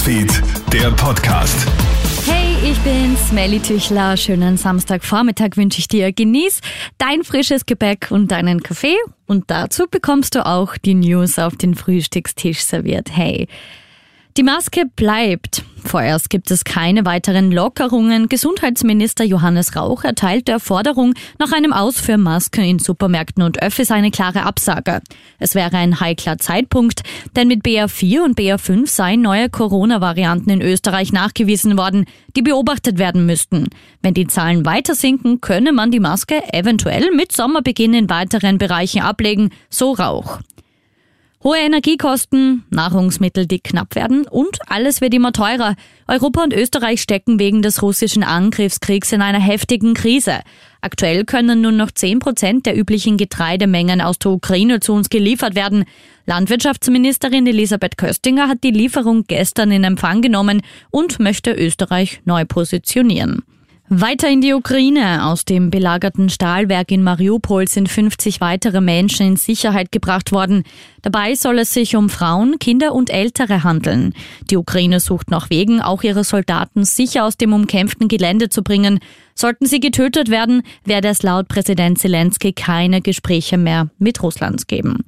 Newsfeed, der Podcast. Hey, ich bin's, Melly Tüchler. Schönen Samstagvormittag wünsche ich dir. Genieß dein frisches Gebäck und deinen Kaffee. Und dazu bekommst du auch die News auf den Frühstückstisch serviert. Hey, die Maske bleibt. Vorerst gibt es keine weiteren Lockerungen. Gesundheitsminister Johannes Rauch erteilt der Forderung nach einem Aus für Masken in Supermärkten und Öffis eine klare Absage. Es wäre ein heikler Zeitpunkt, denn mit BA4 und BA5 seien neue Corona-Varianten in Österreich nachgewiesen worden, die beobachtet werden müssten. Wenn die Zahlen weiter sinken, könne man die Maske eventuell mit Sommerbeginn in weiteren Bereichen ablegen, so Rauch. Hohe Energiekosten, Nahrungsmittel, die knapp werden und alles wird immer teurer. Europa und Österreich stecken wegen des russischen Angriffskriegs in einer heftigen Krise. Aktuell können nur noch 10 Prozent der üblichen Getreidemengen aus der Ukraine zu uns geliefert werden. Landwirtschaftsministerin Elisabeth Köstinger hat die Lieferung gestern in Empfang genommen und möchte Österreich neu positionieren. Weiter in die Ukraine. Aus dem belagerten Stahlwerk in Mariupol sind 50 weitere Menschen in Sicherheit gebracht worden. Dabei soll es sich um Frauen, Kinder und Ältere handeln. Die Ukraine sucht nach Wegen, auch ihre Soldaten sicher aus dem umkämpften Gelände zu bringen. Sollten sie getötet werden, werde es laut Präsident Zelensky keine Gespräche mehr mit Russland geben.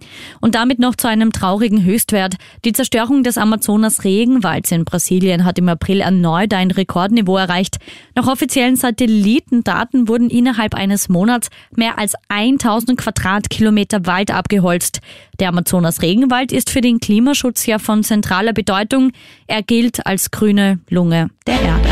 Und damit noch zu einem traurigen Höchstwert. Die Zerstörung des Amazonas-Regenwalds in Brasilien hat im April erneut ein Rekordniveau erreicht. Nach offiziellen Satellitendaten wurden innerhalb eines Monats mehr als 1000 Quadratkilometer Wald abgeholzt. Der Amazonas-Regenwald ist für den Klimaschutz ja von zentraler Bedeutung. Er gilt als grüne Lunge der Erde.